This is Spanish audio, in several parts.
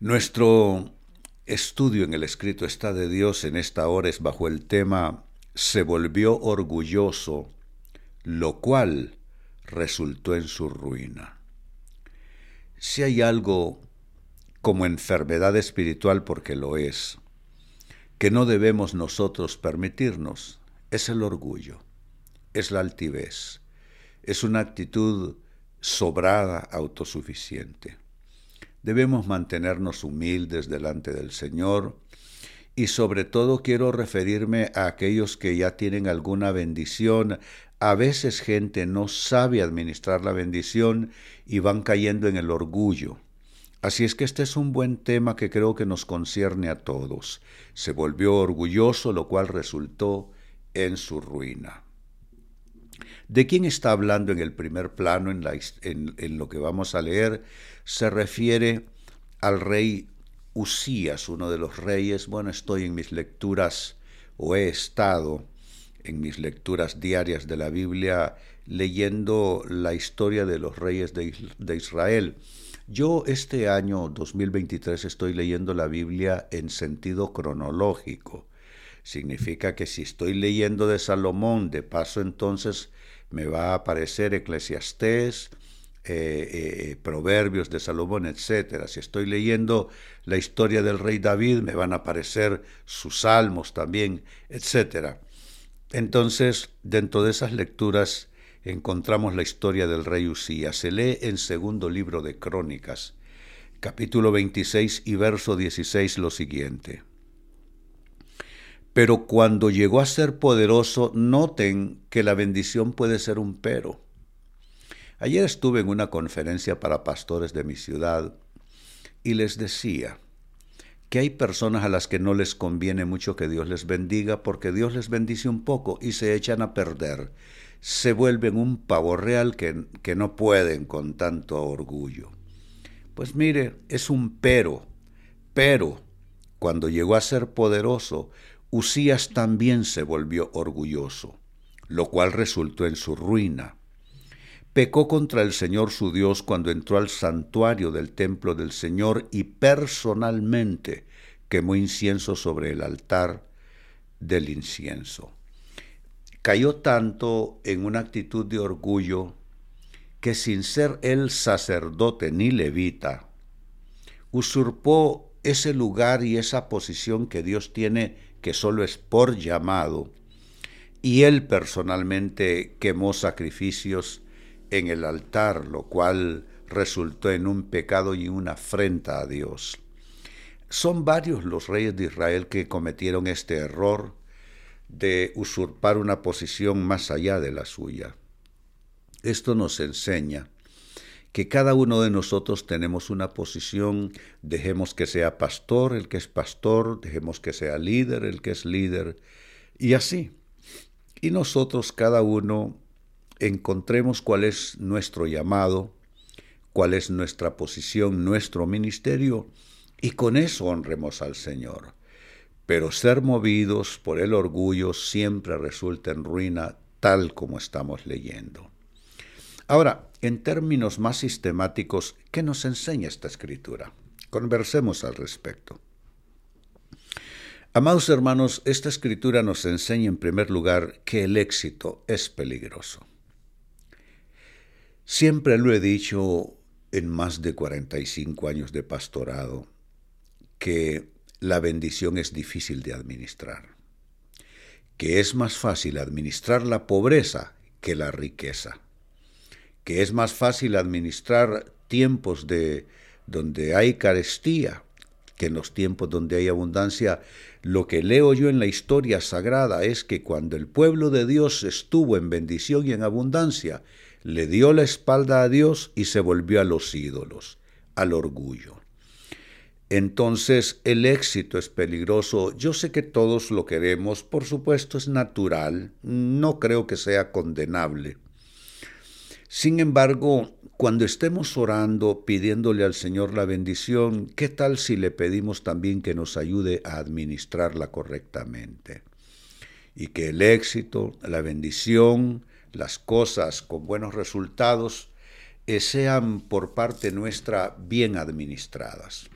Nuestro estudio en el escrito está de Dios en esta hora es bajo el tema se volvió orgulloso, lo cual resultó en su ruina. Si hay algo como enfermedad espiritual, porque lo es, que no debemos nosotros permitirnos, es el orgullo, es la altivez, es una actitud sobrada, autosuficiente. Debemos mantenernos humildes delante del Señor y sobre todo quiero referirme a aquellos que ya tienen alguna bendición. A veces gente no sabe administrar la bendición y van cayendo en el orgullo. Así es que este es un buen tema que creo que nos concierne a todos. Se volvió orgulloso, lo cual resultó en su ruina. ¿De quién está hablando en el primer plano en, lo que vamos a leer? Se refiere al rey Usías, uno de los reyes. Bueno, estoy en mis lecturas o he estado en mis lecturas diarias de la Biblia leyendo la historia de los reyes de, de Israel. Yo este año 2023 estoy leyendo la Biblia en sentido cronológico. Significa que si estoy leyendo de Salomón, de paso entonces me va a aparecer Eclesiastés, eh, eh, Proverbios de Salomón, etc. Si estoy leyendo la historia del rey David, me van a aparecer sus salmos también, etc. Entonces, dentro de esas lecturas encontramos la historia del rey Usías. Se lee en segundo libro de Crónicas, capítulo 26 y verso 16 lo siguiente. Pero cuando llegó a ser poderoso, noten que la bendición puede ser un pero. Ayer estuve en una conferencia para pastores de mi ciudad y les decía que hay personas a las que no les conviene mucho que Dios les bendiga porque Dios les bendice un poco y se echan a perder. Se vuelven un pavo real que, que no pueden con tanto orgullo. Pues mire, es un pero, pero cuando llegó a ser poderoso, Usías también se volvió orgulloso, lo cual resultó en su ruina. Pecó contra el Señor su Dios cuando entró al santuario del templo del Señor y personalmente quemó incienso sobre el altar del incienso. Cayó tanto en una actitud de orgullo que sin ser él sacerdote ni levita, usurpó ese lugar y esa posición que Dios tiene que solo es por llamado, y él personalmente quemó sacrificios en el altar, lo cual resultó en un pecado y una afrenta a Dios. Son varios los reyes de Israel que cometieron este error de usurpar una posición más allá de la suya. Esto nos enseña que cada uno de nosotros tenemos una posición, dejemos que sea pastor el que es pastor, dejemos que sea líder el que es líder, y así. Y nosotros cada uno encontremos cuál es nuestro llamado, cuál es nuestra posición, nuestro ministerio, y con eso honremos al Señor. Pero ser movidos por el orgullo siempre resulta en ruina, tal como estamos leyendo. Ahora, en términos más sistemáticos, ¿qué nos enseña esta escritura? Conversemos al respecto. Amados hermanos, esta escritura nos enseña en primer lugar que el éxito es peligroso. Siempre lo he dicho en más de 45 años de pastorado, que la bendición es difícil de administrar, que es más fácil administrar la pobreza que la riqueza que es más fácil administrar tiempos de donde hay carestía que en los tiempos donde hay abundancia. Lo que leo yo en la historia sagrada es que cuando el pueblo de Dios estuvo en bendición y en abundancia, le dio la espalda a Dios y se volvió a los ídolos, al orgullo. Entonces el éxito es peligroso. Yo sé que todos lo queremos, por supuesto es natural, no creo que sea condenable. Sin embargo, cuando estemos orando, pidiéndole al Señor la bendición, ¿qué tal si le pedimos también que nos ayude a administrarla correctamente? Y que el éxito, la bendición, las cosas con buenos resultados eh, sean por parte nuestra bien administradas.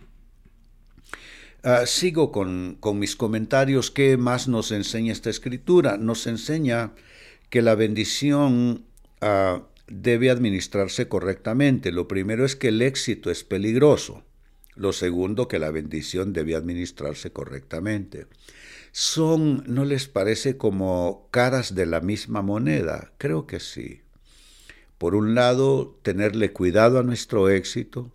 Ah, sigo con, mis comentarios. ¿Qué más nos enseña esta escritura? Nos enseña que la bendición ah, debe administrarse correctamente. Lo primero es que el éxito es peligroso. Lo segundo, que la bendición debe administrarse correctamente. Son, ¿no les parece como caras de la misma moneda? Creo que sí. Por un lado, tenerle cuidado a nuestro éxito,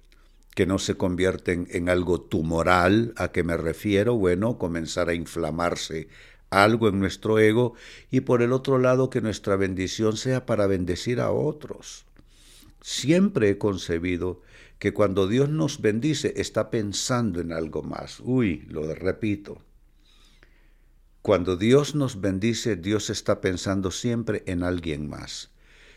que no se convierten en algo tumoral, ¿a qué me refiero? Bueno, comenzar a inflamarse algo en nuestro ego y por el otro lado que nuestra bendición sea para bendecir a otros. Siempre he concebido que cuando Dios nos bendice está pensando en algo más. Uy, lo repito. Cuando Dios nos bendice, Dios está pensando siempre en alguien más.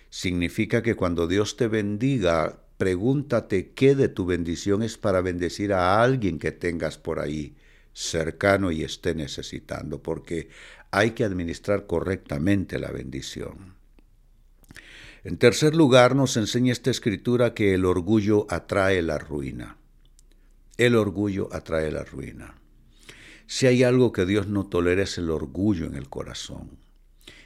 Significa que cuando Dios te bendiga, pregúntate qué de tu bendición es para bendecir a alguien que tengas por ahí cercano y esté necesitando, porque hay que administrar correctamente la bendición. En tercer lugar, nos enseña esta escritura que el orgullo atrae la ruina. El orgullo atrae la ruina. Si hay algo que Dios no tolera es el orgullo en el corazón.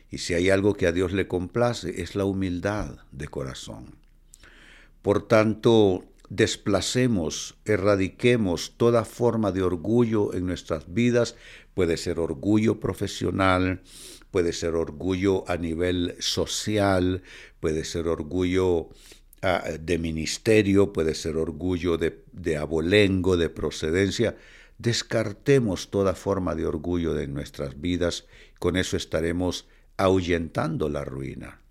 Y si hay algo que a Dios le complace es la humildad de corazón. Por tanto, desplacemos, erradiquemos toda forma de orgullo en nuestras vidas. Puede ser orgullo profesional, puede ser orgullo a nivel social, puede ser orgullo ah, de ministerio, puede ser orgullo de, de abolengo, de procedencia. Descartemos toda forma de orgullo de nuestras vidas, con eso estaremos ahuyentando la ruina.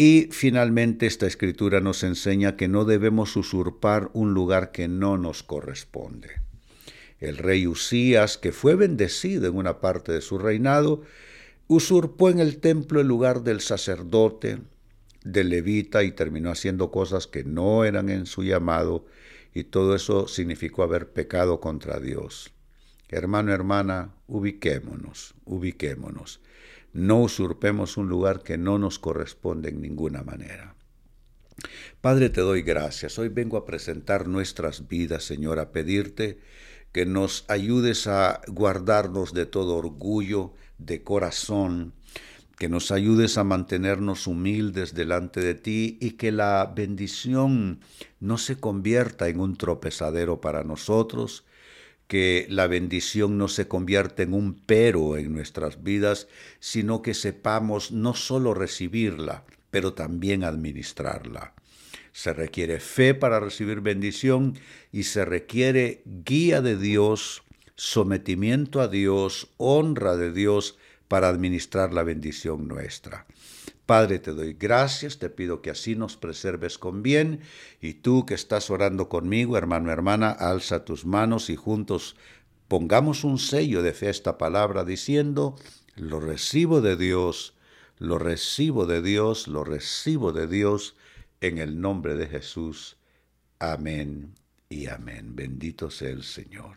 Y finalmente esta escritura nos enseña que no debemos usurpar un lugar que no nos corresponde. El rey Usías, que fue bendecido en una parte de su reinado, usurpó en el templo el lugar del sacerdote, del levita, y terminó haciendo cosas que no eran en su llamado, y todo eso significó haber pecado contra Dios. Hermano, hermana, ubiquémonos, ubiquémonos. No usurpemos un lugar que no nos corresponde en ninguna manera. Padre, te doy gracias. Hoy vengo a presentar nuestras vidas, Señor, a pedirte que nos ayudes a guardarnos de todo orgullo de corazón, que nos ayudes a mantenernos humildes delante de ti y que la bendición no se convierta en un tropezadero para nosotros, que la bendición no se convierta en un pero en nuestras vidas, sino que sepamos no solo recibirla, pero también administrarla. Se requiere fe para recibir bendición y se requiere guía de Dios, sometimiento a Dios, honra de Dios para administrar la bendición nuestra. Padre, te doy gracias, te pido que así nos preserves con bien, y tú que estás orando conmigo, hermano, hermana, alza tus manos y juntos pongamos un sello de fe a esta palabra diciendo, lo recibo de Dios, lo recibo de Dios, lo recibo de Dios, en el nombre de Jesús. Amén y amén. Bendito sea el Señor.